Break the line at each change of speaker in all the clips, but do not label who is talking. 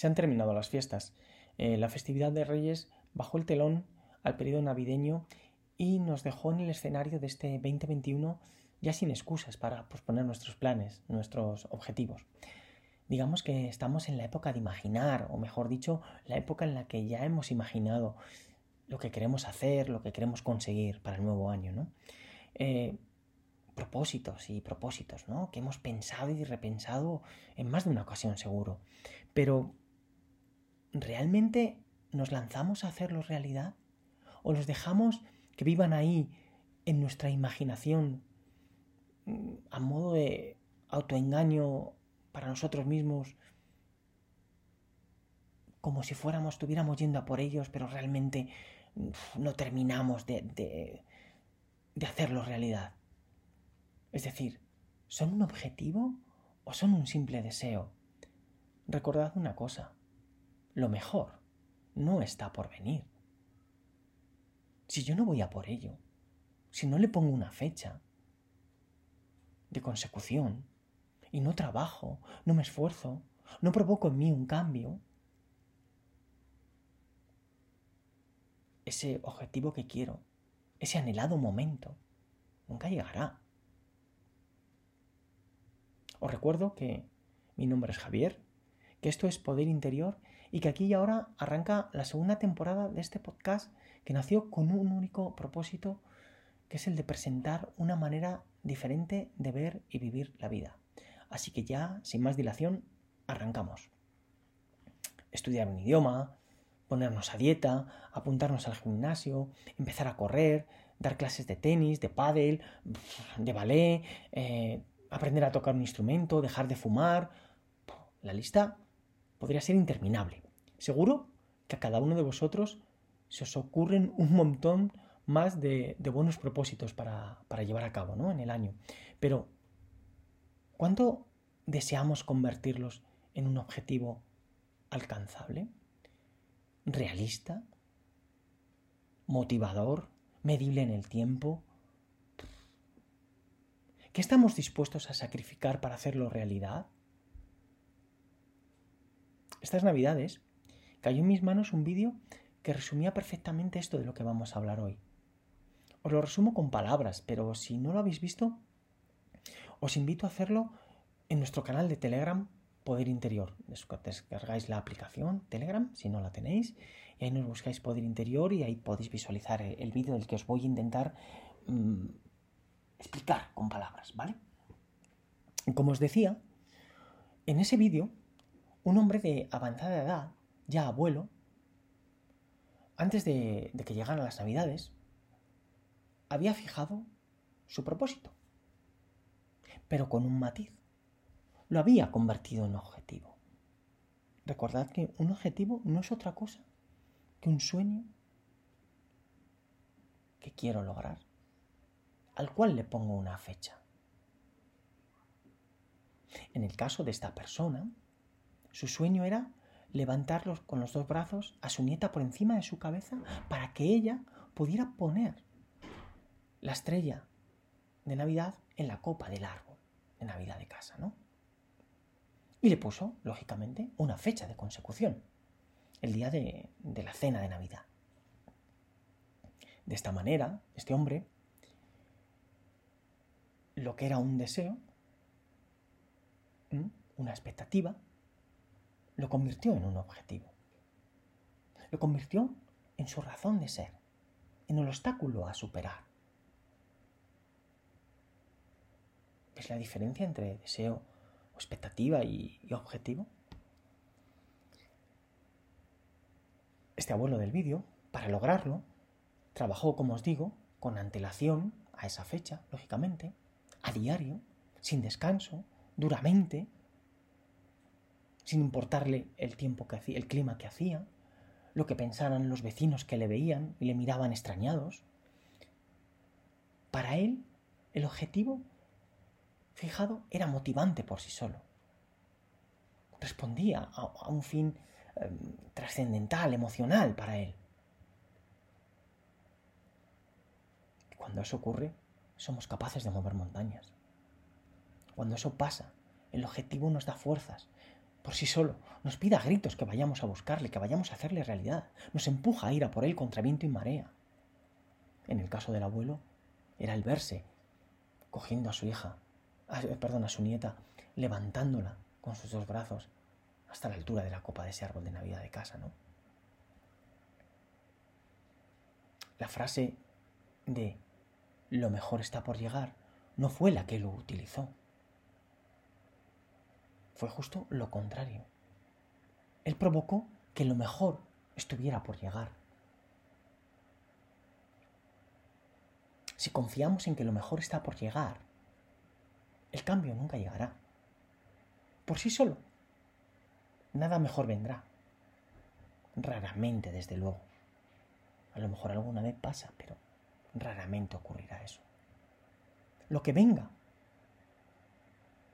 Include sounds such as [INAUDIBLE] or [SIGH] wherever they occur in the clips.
Se han terminado las fiestas. Eh, la festividad de Reyes bajó el telón al periodo navideño y nos dejó en el escenario de este 2021 ya sin excusas para posponer nuestros planes, nuestros objetivos. Digamos que estamos en la época de imaginar, o mejor dicho, la época en la que ya hemos imaginado lo que queremos hacer, lo que queremos conseguir para el nuevo año, ¿no? Eh, propósitos y propósitos, ¿no? Que hemos pensado y repensado en más de una ocasión seguro. Pero, ¿realmente nos lanzamos a hacerlos realidad? ¿O los dejamos que vivan ahí en nuestra imaginación mm, a modo de autoengaño para nosotros mismos? Como si fuéramos, estuviéramos yendo a por ellos, pero realmente no terminamos de, de, de hacerlo realidad. Es decir, ¿son un objetivo o son un simple deseo? Recordad una cosa, lo mejor no está por venir. Si yo no voy a por ello, si no le pongo una fecha de consecución y no trabajo, no me esfuerzo, no provoco en mí un cambio, ese objetivo que quiero, ese anhelado momento, nunca llegará. Os recuerdo que mi nombre es Javier, que esto es Poder Interior y que aquí y ahora arranca la segunda temporada de este podcast que nació con un único propósito, que es el de presentar una manera diferente de ver y vivir la vida. Así que ya, sin más dilación, arrancamos. Estudiar un idioma, ponernos a dieta, apuntarnos al gimnasio, empezar a correr, dar clases de tenis, de pádel, de ballet, eh, aprender a tocar un instrumento, dejar de fumar. La lista podría ser interminable. Seguro que a cada uno de vosotros se os ocurren un montón más de, buenos propósitos para, para, llevar a cabo ¿no? en el año. Pero, ¿cuánto deseamos convertirlos en un objetivo alcanzable? ¿Realista? ¿Motivador? ¿Medible en el tiempo? ¿Qué estamos dispuestos a sacrificar para hacerlo realidad? Estas navidades cayó en mis manos un vídeo que resumía perfectamente esto de lo que vamos a hablar hoy. Os lo resumo con palabras, pero si no lo habéis visto, os invito a hacerlo en nuestro canal de Telegram Poder Interior. Descargáis la aplicación Telegram, si no la tenéis, y ahí nos buscáis Poder Interior y ahí podéis visualizar el vídeo del que os voy a intentar mm, explicar con palabras, ¿vale? Como os decía, en ese vídeo, un hombre de avanzada edad, ya abuelo, antes de, que llegaran las navidades, había fijado su propósito, pero con un matiz. Lo había convertido en objetivo. Recordad que un objetivo no es otra cosa que un sueño que quiero lograr al cual le pongo una fecha. En el caso de esta persona, su sueño era levantarlos con los dos brazos a su nieta por encima de su cabeza para que ella pudiera poner la estrella de Navidad en la copa del árbol de Navidad de casa, ¿no? Y le puso, lógicamente, una fecha de consecución, el día de, de la cena de Navidad. De esta manera, este hombre lo que era un deseo, una expectativa, lo convirtió en un objetivo. Lo convirtió en su razón de ser, en el obstáculo a superar. ¿Es la diferencia entre deseo expectativa y, y objetivo? Este abuelo del vídeo, para lograrlo, trabajó, como os digo, con antelación a esa fecha, lógicamente, a diario, sin descanso, duramente, sin importarle el tiempo que hacía, el clima que hacía, lo que pensaran los vecinos que le veían y le miraban extrañados. Para él, el objetivo fijado era motivante por sí solo. Respondía a, un fin em, trascendental, emocional para él. Cuando eso ocurre, somos capaces de mover montañas. Cuando eso pasa, el objetivo nos da fuerzas por sí solo, nos pide a gritos que vayamos a buscarle, que vayamos a hacerle realidad. Nos empuja a ir a por él contra viento y marea. En el caso del abuelo, era el verse cogiendo a su hija, perdón, a su nieta, levantándola con sus dos brazos hasta la altura de la copa de ese árbol de Navidad de casa, ¿no? La frase de lo mejor está por llegar no fue la que lo utilizó. Fue justo lo contrario. Él provocó que lo mejor estuviera por llegar. Si confiamos en que lo mejor está por llegar, el cambio nunca llegará. Por sí solo. Nada mejor vendrá. Raramente, desde luego. A lo mejor alguna vez pasa, pero raramente ocurrirá eso. Lo que venga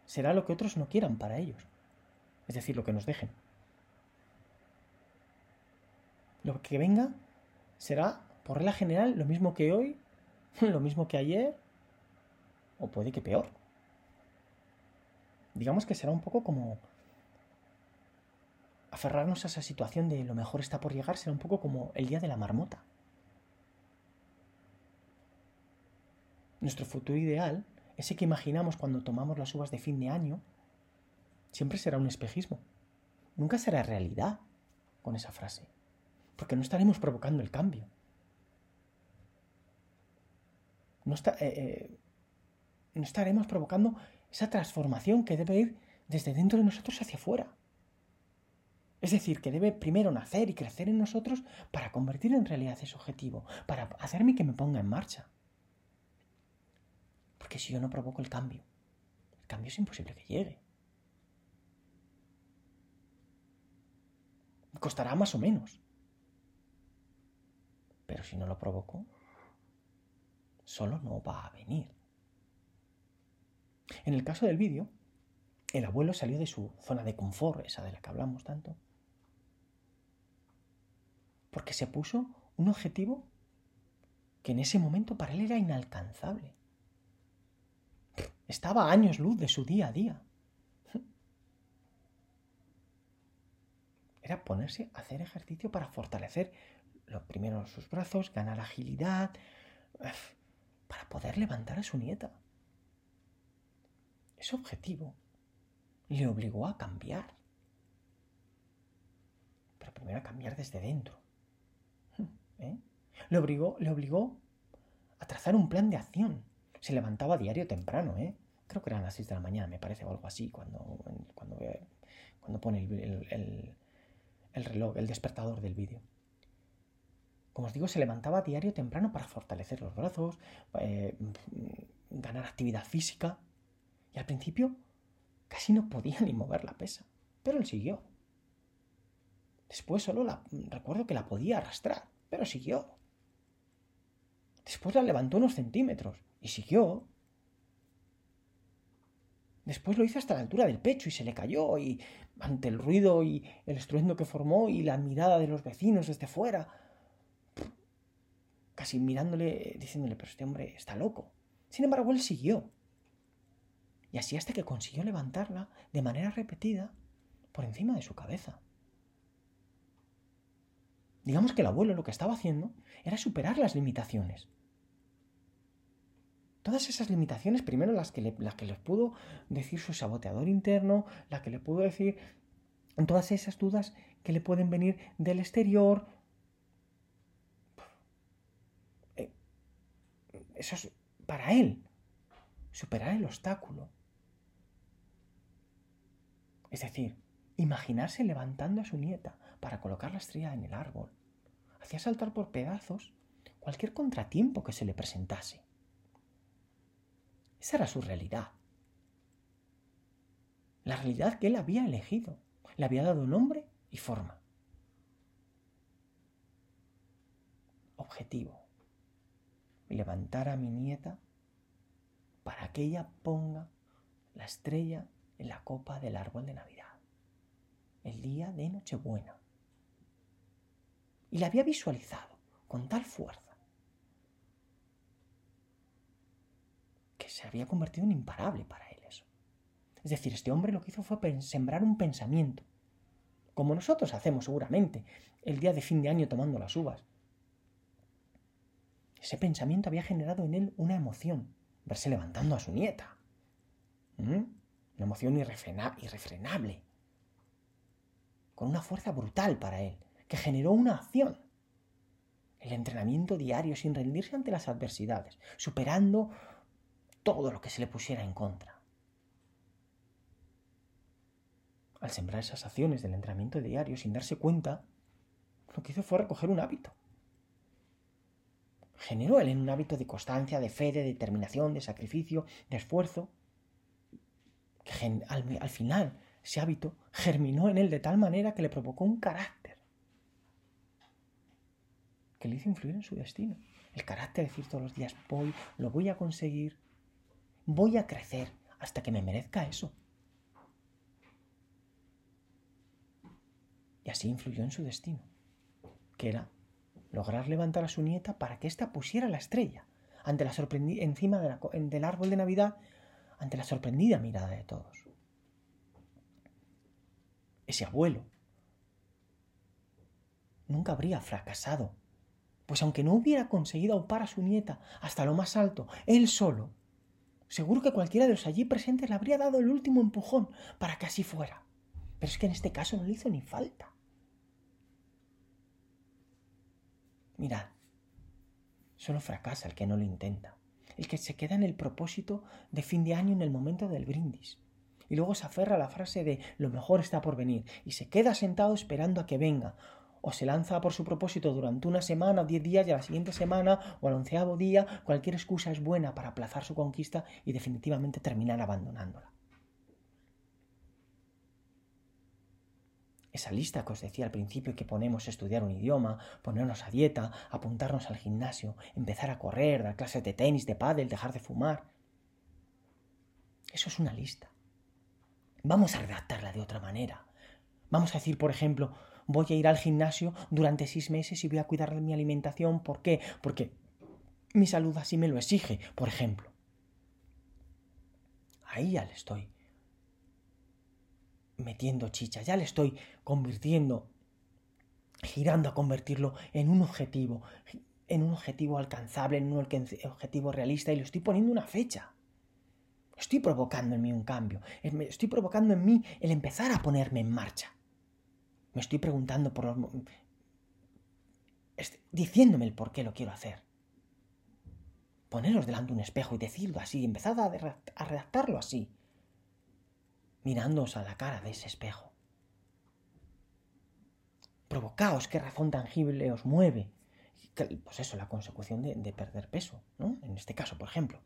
será lo que otros no quieran para ellos. Es decir, lo que nos dejen. Lo que venga será, por regla general, lo mismo que hoy, [LAUGHS] lo mismo que ayer, o puede que peor. Digamos que será un poco como aferrarnos a esa situación de lo mejor está por llegar, será un poco como el día de la marmota. Nuestro futuro ideal, ese que imaginamos cuando tomamos las uvas de fin de año, siempre será un espejismo. Nunca será realidad con esa frase, porque no estaremos provocando el cambio. Eh, eh, no estaremos provocando esa transformación que debe ir desde dentro de nosotros hacia afuera. Es decir, que debe primero nacer y crecer en nosotros para convertir en realidad ese objetivo, para hacerme que me ponga en marcha. Porque si yo no provoco el cambio, el cambio es imposible que llegue. Costará más o menos. Pero si no lo provoco, solo no va a venir. En el caso del vídeo, el abuelo salió de su zona de confort, esa de la que hablamos tanto, porque se puso un objetivo que en ese momento para él era inalcanzable. Estaba a años luz de su día a día. Era ponerse a hacer ejercicio para fortalecer lo primero sus brazos, ganar agilidad, para poder levantar a su nieta. Ese objetivo le obligó a cambiar. Pero primero a cambiar desde dentro. ¿Eh? Le, obligó, le obligó a trazar un plan de acción. Se levantaba a diario temprano, ¿eh? Creo que eran las 6 de la mañana, me parece, o algo así, cuando, cuando, cuando pone el, el, reloj, el despertador del vídeo. Como os digo, se levantaba a diario temprano para fortalecer los brazos, eh, ganar actividad física. Y al principio casi no podía ni mover la pesa, pero él siguió. Después solo la, recuerdo que la podía arrastrar, pero siguió. Después la levantó unos centímetros y siguió. Después lo hizo hasta la altura del pecho y se le cayó y ante el ruido y el estruendo que formó y la mirada de los vecinos desde fuera, casi mirándole, diciéndole, pero este hombre está loco. Sin embargo, él siguió. Y así hasta que consiguió levantarla de manera repetida por encima de su cabeza. Digamos que el abuelo lo que estaba haciendo era superar las limitaciones. Todas esas limitaciones, primero las que, le, las que pudo decir su saboteador interno, las que le pudo decir todas esas dudas que le pueden venir del exterior. Eh, eso es para él, superar el obstáculo. Es decir, imaginarse levantando a su nieta para colocar la estrella en el árbol. Hacía saltar por pedazos cualquier contratiempo que se le presentase. Esa era su realidad. La realidad que él había elegido. Le había dado nombre y forma. Objetivo. Levantar a mi nieta para que ella ponga la estrella en la copa del árbol de Navidad. El día de Nochebuena. Y la había visualizado con tal fuerza se había convertido en imparable para él eso. Es decir, este hombre lo que hizo fue sembrar un pensamiento como nosotros hacemos seguramente el día de fin de año tomando las uvas. Ese pensamiento había generado en él una emoción, verse levantando a su nieta. Una emoción irrefrenable, con una fuerza brutal para él, que generó una acción. El entrenamiento diario sin rendirse ante las adversidades, superando todo lo que se le pusiera en contra. Al sembrar esas acciones del entrenamiento diario sin darse cuenta, lo que hizo fue recoger un hábito. Generó él en un hábito de constancia, de fe, de determinación, de sacrificio, de esfuerzo, que al, al final ese hábito germinó en él de tal manera que le provocó un carácter que le hizo influir en su destino. El carácter de decir todos los días, voy, lo voy a conseguir, voy a crecer hasta que me merezca eso. Y así influyó en su destino, que era lograr levantar a su nieta para que ésta pusiera la estrella ante la encima del árbol de Navidad ante la sorprendida mirada de todos. Ese abuelo nunca habría fracasado, pues aunque no hubiera conseguido aupar a su nieta hasta lo más alto, él solo, seguro que cualquiera de los allí presentes le habría dado el último empujón para que así fuera. Pero es que en este caso no le hizo ni falta. Mirad, solo fracasa el que no lo intenta el que se queda en el propósito de fin de año en el momento del brindis. Y luego se aferra a la frase de lo mejor está por venir y se queda sentado esperando a que venga. O se lanza por su propósito durante una semana diez días y a la siguiente semana o al onceavo día cualquier excusa es buena para aplazar su conquista y definitivamente terminar abandonándola. esa lista que os decía al principio que ponemos estudiar un idioma, ponernos a dieta, apuntarnos al gimnasio, empezar a correr, dar clases de tenis, de pádel, dejar de fumar. Eso es una lista. Vamos a redactarla de otra manera. Vamos a decir, por ejemplo, voy a ir al gimnasio durante seis meses y voy a cuidar de mi alimentación. ¿Por qué? Porque mi salud así me lo exige, por ejemplo. Ahí ya le estoy metiendo chicha, ya le estoy convirtiendo, girando a convertirlo en un objetivo, en un objetivo alcanzable, en un objetivo realista y le estoy poniendo una fecha. Estoy provocando en mí un cambio, estoy provocando en mí el empezar a ponerme en marcha. Me estoy preguntando por los... diciéndome el por qué lo quiero hacer. Poneros delante de un espejo y decirlo así, empezad a redactarlo así mirándoos a la cara de ese espejo. Provocaos qué razón tangible os mueve. Pues eso, la consecución de, perder peso, ¿no? En este caso, por ejemplo.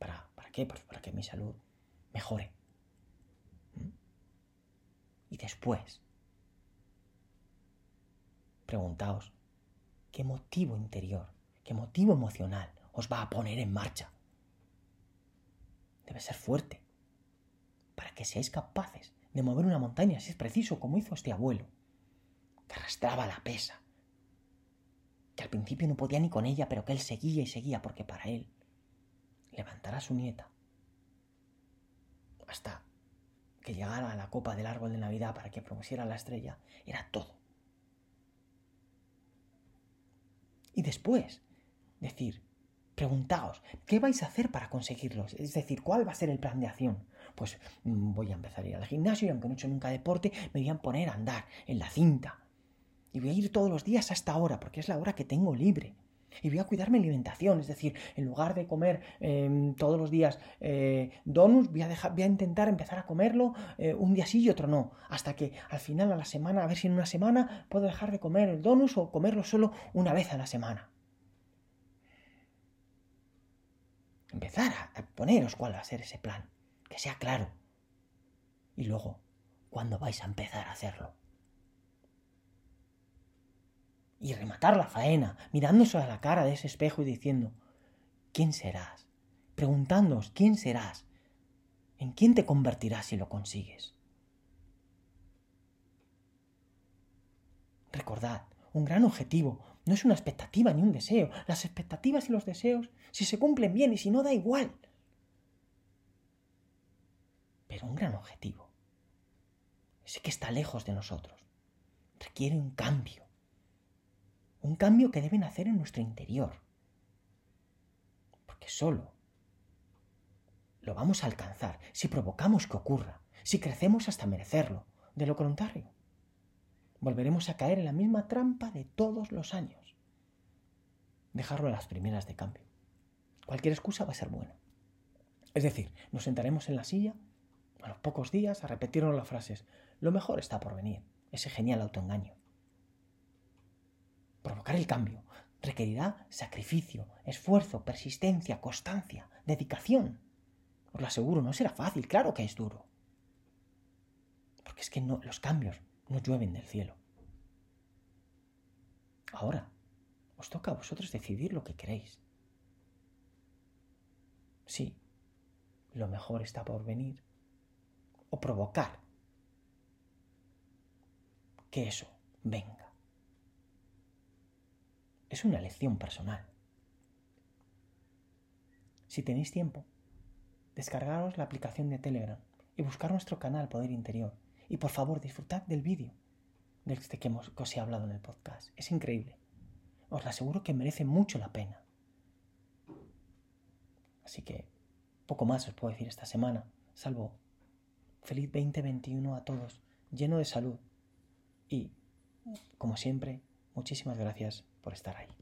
¿Para, para qué? Pues para que mi salud mejore. ¿Mm? Y después, preguntaos, ¿qué motivo interior, qué motivo emocional os va a poner en marcha? Debe ser fuerte, para que seáis capaces de mover una montaña si es preciso, como hizo este abuelo, que arrastraba la pesa, que al principio no podía ni con ella, pero que él seguía y seguía, porque para él levantar a su nieta hasta que llegara a la copa del árbol de Navidad para que propusiera la estrella, era todo. Y después, decir, preguntaos, ¿qué vais a hacer para conseguirlo? Es decir, ¿cuál va a ser el plan de acción? pues mm, voy a empezar a ir al gimnasio y aunque no he hecho nunca deporte, me voy a poner a andar en la cinta. Y voy a ir todos los días a esta hora, porque es la hora que tengo libre. Y voy a cuidar mi alimentación, es decir, en lugar de comer em, todos los días eh, donuts, voy a, dejar, voy a intentar empezar a comerlo eh, un día sí y otro no, hasta que al final a la semana, a ver si en una semana puedo dejar de comer el donus o comerlo solo una vez a la semana. Empezar a poneros cuál va a ser ese plan que sea claro. Y luego, ¿cuándo vais a empezar a hacerlo? Y rematar la faena, mirándose a la cara de ese espejo y diciendo, ¿quién serás? Preguntándoos, ¿quién serás? ¿En quién te convertirás si lo consigues? Recordad, un gran objetivo no es una expectativa ni un deseo. Las expectativas y los deseos, si se cumplen bien y si no, da igual pero un gran objetivo. Ese que está lejos de nosotros, requiere un cambio. Un cambio que deben hacer en nuestro interior. Porque solo lo vamos a alcanzar si provocamos que ocurra, si crecemos hasta merecerlo. De lo contrario, volveremos a caer en la misma trampa de todos los años. Dejarlo a las primeras de cambio. Cualquier excusa va a ser buena. Es decir, nos sentaremos en la silla a los pocos días a repetirnos las frases, lo mejor está por venir, ese genial autoengaño. Provocar el cambio requerirá sacrificio, esfuerzo, persistencia, constancia, dedicación. Os lo aseguro, no será fácil, claro que es duro. Porque es que no, los cambios no llueven del cielo. Ahora, os toca a vosotros decidir lo que queréis. Sí, lo mejor está por venir. O provocar que eso venga. Es una elección personal. Si tenéis tiempo, descargaros la aplicación de Telegram y buscar nuestro canal Poder Interior. Y por favor, disfrutad del vídeo del este que, hemos, que os he hablado en el podcast. Es increíble. Os aseguro que merece mucho la pena. Así que poco más os puedo decir esta semana, salvo feliz 2021 a todos, lleno de salud. Y, como siempre, muchísimas gracias por estar ahí.